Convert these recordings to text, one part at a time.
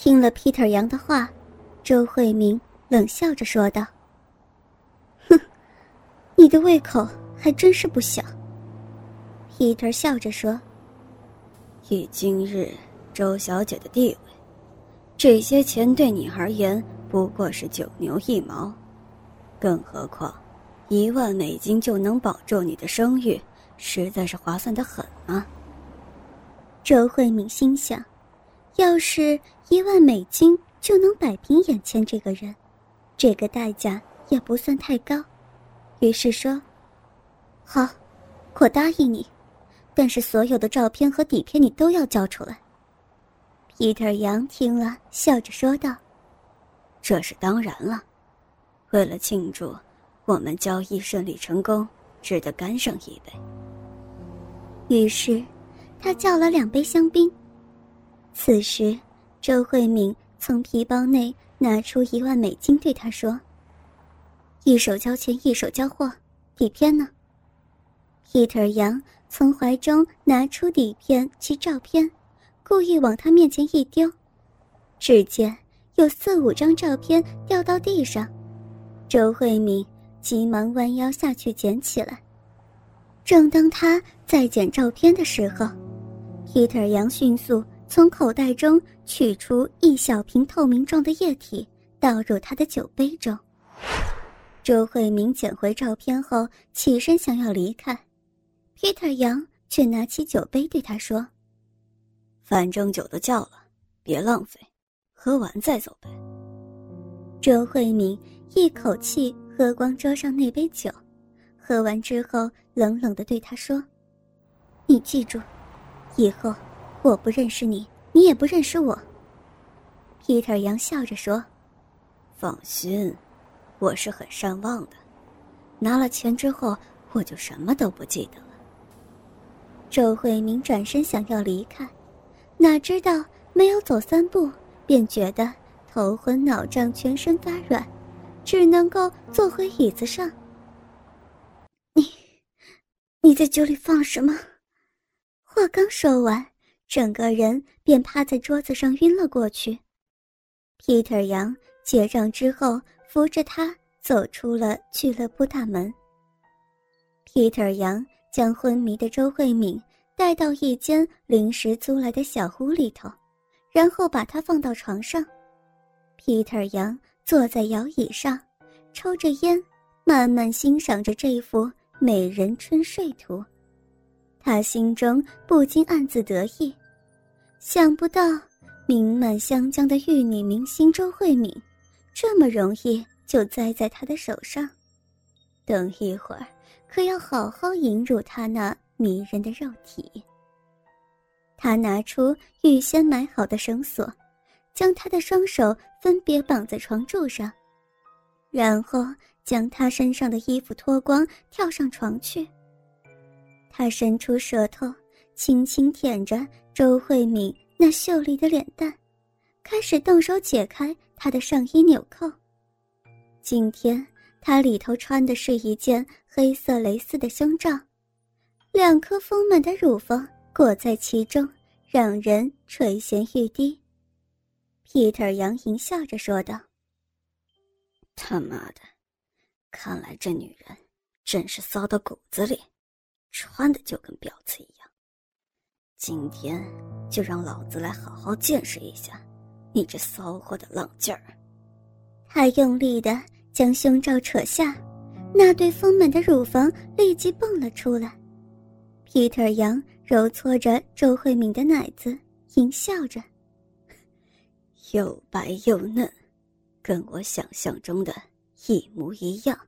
听了 Peter 杨的话，周慧敏冷笑着说道：“哼，你的胃口还真是不小。”Peter 笑着说：“以今日周小姐的地位，这些钱对你而言不过是九牛一毛，更何况一万美金就能保住你的声誉，实在是划算的很啊。”周慧敏心想：“要是一万美金就能摆平眼前这个人，这个代价也不算太高。”于是说：“好，我答应你，但是所有的照片和底片你都要交出来。”Peter 杨听了，笑着说道：“这是当然了，为了庆祝我们交易顺利成功，只得干上一杯。”于是。他叫了两杯香槟。此时，周慧敏从皮包内拿出一万美金，对他说：“一手交钱，一手交货，底片呢？”Peter 杨从怀中拿出底片及照片，故意往他面前一丢，只见有四五张照片掉到地上。周慧敏急忙弯腰下去捡起来。正当他在捡照片的时候，Peter 杨迅速从口袋中取出一小瓶透明状的液体，倒入他的酒杯中。周慧敏捡回照片后，起身想要离开，Peter 杨却拿起酒杯对他说：“反正酒都叫了，别浪费，喝完再走呗。”周慧敏一口气喝光桌上那杯酒，喝完之后冷冷的对他说：“你记住。”以后，我不认识你，你也不认识我。Peter 杨笑着说：“放心，我是很善忘的。拿了钱之后，我就什么都不记得了。”周慧敏转身想要离开，哪知道没有走三步，便觉得头昏脑胀，全身发软，只能够坐回椅子上。你，你在酒里放什么？话刚说完，整个人便趴在桌子上晕了过去。Peter 杨结账之后，扶着他走出了俱乐部大门。Peter 杨将昏迷的周慧敏带到一间临时租来的小屋里头，然后把她放到床上。Peter 杨坐在摇椅上，抽着烟，慢慢欣赏着这幅美人春睡图。他心中不禁暗自得意，想不到名满湘江的玉女明星周慧敏，这么容易就栽在他的手上。等一会儿，可要好好引入他那迷人的肉体。他拿出预先买好的绳索，将他的双手分别绑在床柱上，然后将他身上的衣服脱光，跳上床去。他伸出舌头，轻轻舔着周慧敏那秀丽的脸蛋，开始动手解开她的上衣纽扣。今天她里头穿的是一件黑色蕾丝的胸罩，两颗丰满的乳房裹在其中，让人垂涎欲滴。Peter 杨莹笑着说道：“他妈的，看来这女人真是骚到骨子里。”穿的就跟婊子一样，今天就让老子来好好见识一下你这骚货的浪劲儿。他用力的将胸罩扯下，那对丰满的乳房立即蹦了出来。皮特杨揉搓着周慧敏的奶子，淫笑着，又白又嫩，跟我想象中的一模一样，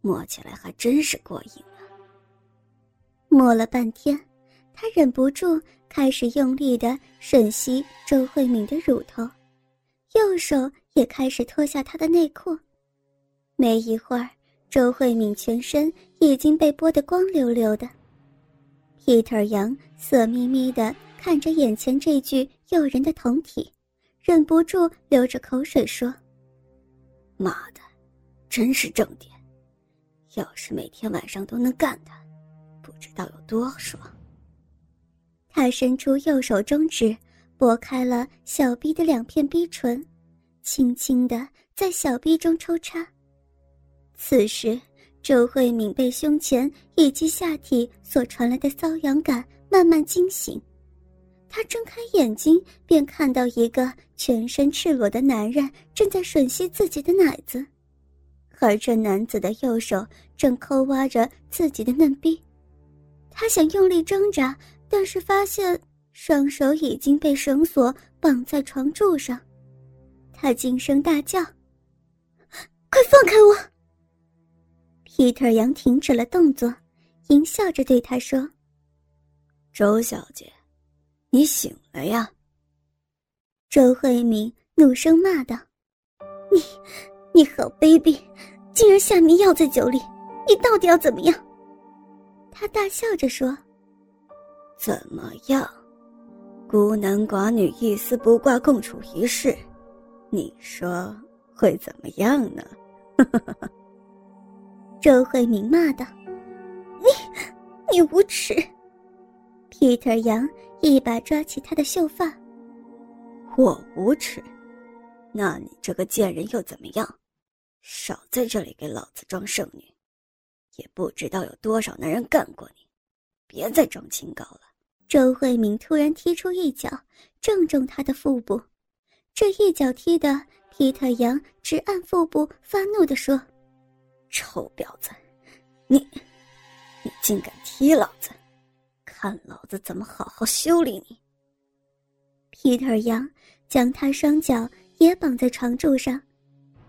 摸起来还真是过瘾。摸了半天，他忍不住开始用力的吮吸周慧敏的乳头，右手也开始脱下她的内裤。没一会儿，周慧敏全身已经被剥得光溜溜的。Peter 杨色眯眯的看着眼前这具诱人的酮体，忍不住流着口水说：“妈的，真是正点！要是每天晚上都能干他。”不知道有多爽。他伸出右手中指，拨开了小臂的两片逼唇，轻轻的在小臂中抽插。此时，周慧敏被胸前以及下体所传来的瘙痒感慢慢惊醒，她睁开眼睛，便看到一个全身赤裸的男人正在吮吸自己的奶子，而这男子的右手正抠挖着自己的嫩逼。他想用力挣扎，但是发现双手已经被绳索绑在床柱上，他惊声大叫：“快放开我！” Peter 杨停止了动作，淫笑着对他说：“周小姐，你醒了呀？”周慧敏怒声骂道：“你，你好卑鄙，竟然下迷药在酒里！你到底要怎么样？”他大笑着说：“怎么样？孤男寡女一丝不挂，共处一室，你说会怎么样呢？” 周慧敏骂道：“你，你无耻！”Peter 杨一把抓起她的秀发：“我无耻？那你这个贱人又怎么样？少在这里给老子装圣女！也不知道有多少男人干过你，别再装清高了。”周慧敏突然踢出一脚，正中他的腹部。这一脚踢的皮特杨直按腹部发怒地说。臭婊子，你，你竟敢踢老子！看老子怎么好好修理你皮特杨将他双脚也绑在床柱上，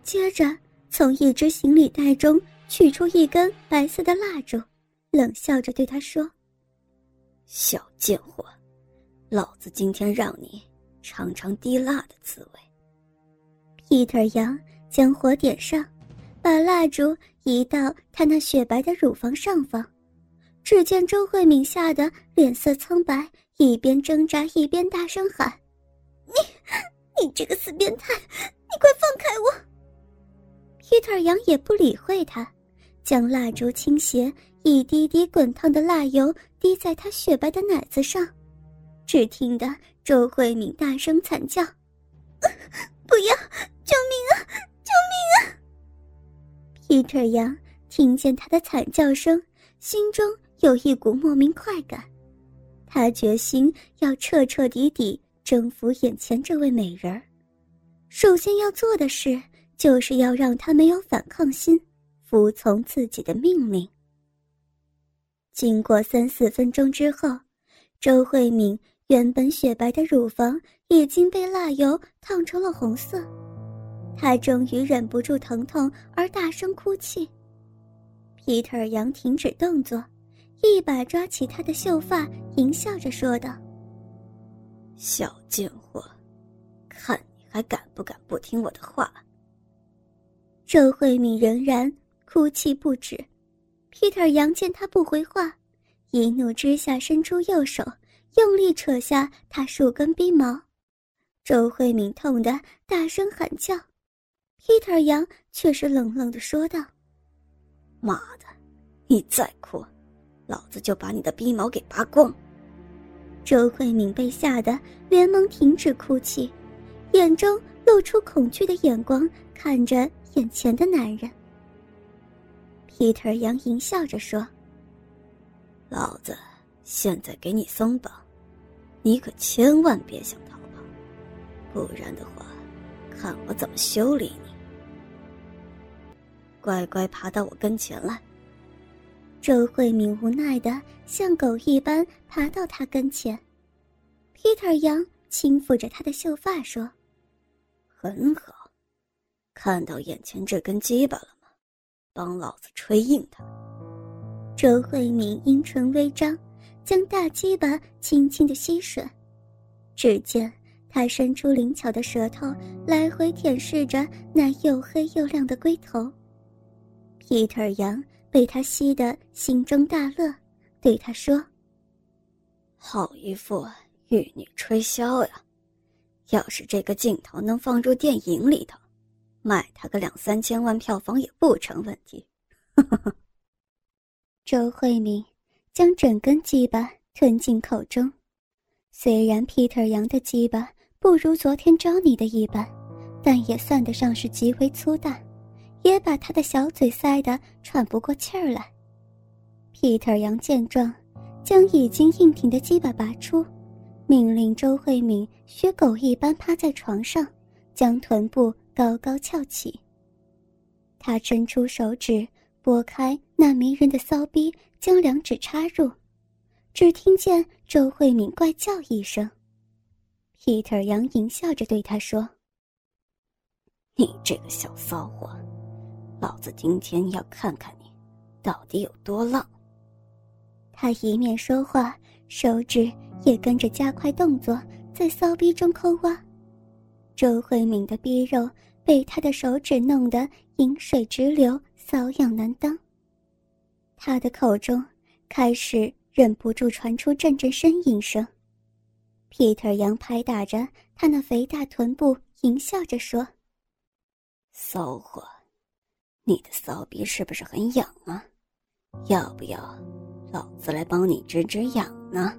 接着从一只行李袋中取出一根白色的蜡烛，冷笑着对他说：“小贱货，老子今天让你尝尝滴蜡的滋味。”Peter 杨将火点上。把蜡烛移到他那雪白的乳房上方，只见周慧敏吓得脸色苍白，一边挣扎一边大声喊：“你，你这个死变态，你快放开我！”Peter 杨也不理会他，将蜡烛倾斜，一滴滴滚烫的蜡油滴在他雪白的奶子上，只听得周慧敏大声惨叫：“不要！救命啊！救命啊！” Peter 杨听见他的惨叫声，心中有一股莫名快感。他决心要彻彻底底征服眼前这位美人儿。首先要做的事，就是要让她没有反抗心，服从自己的命令。经过三四分钟之后，周慧敏原本雪白的乳房已经被蜡油烫成了红色。她终于忍不住疼痛而大声哭泣。皮特杨停止动作，一把抓起她的秀发，淫笑着说道：“小贱货，看你还敢不敢不听我的话。”周慧敏仍然哭泣不止。皮特杨见他不回话，一怒之下伸出右手，用力扯下他数根逼毛。周慧敏痛得大声喊叫。Peter 杨却是冷冷的说道：“妈的，你再哭，老子就把你的逼毛给拔光！”周慧敏被吓得连忙停止哭泣，眼中露出恐惧的眼光看着眼前的男人。Peter 杨淫笑着说：“老子现在给你松绑，你可千万别想逃跑，不然的话，看我怎么修理你！”乖乖爬到我跟前来。周慧敏无奈的像狗一般爬到他跟前，Peter 杨轻抚着他的秀发说：“很好，看到眼前这根鸡巴了？帮老子吹硬它。”周慧敏阴唇微张，将大鸡巴轻轻的吸吮，只见他伸出灵巧的舌头，来回舔舐着那又黑又亮的龟头。Peter 杨被他吸得心中大乐，对他说：“好一副玉女吹箫呀！要是这个镜头能放入电影里头，卖他个两三千万票房也不成问题。”周慧敏将整根鸡巴吞进口中，虽然 Peter 杨的鸡巴不如昨天招你的一般，但也算得上是极为粗大，也把他的小嘴塞得喘不过气儿来。Peter 杨见状，将已经硬挺的鸡巴拔出，命令周慧敏学狗一般趴在床上，将臀部高高翘起。他伸出手指拨开那迷人的骚逼，将两指插入。只听见周慧敏怪叫一声。Peter 杨淫笑着对他说：“你这个小骚货，老子今天要看看你，到底有多浪。”他一面说话，手指也跟着加快动作，在骚逼中抠挖。周慧敏的逼肉被他的手指弄得饮水直流，瘙痒难当。他的口中开始。忍不住传出阵阵呻吟声，Peter 杨拍打着他那肥大臀部，淫笑着说：“骚货，你的骚逼是不是很痒啊？要不要老子来帮你止止痒呢？”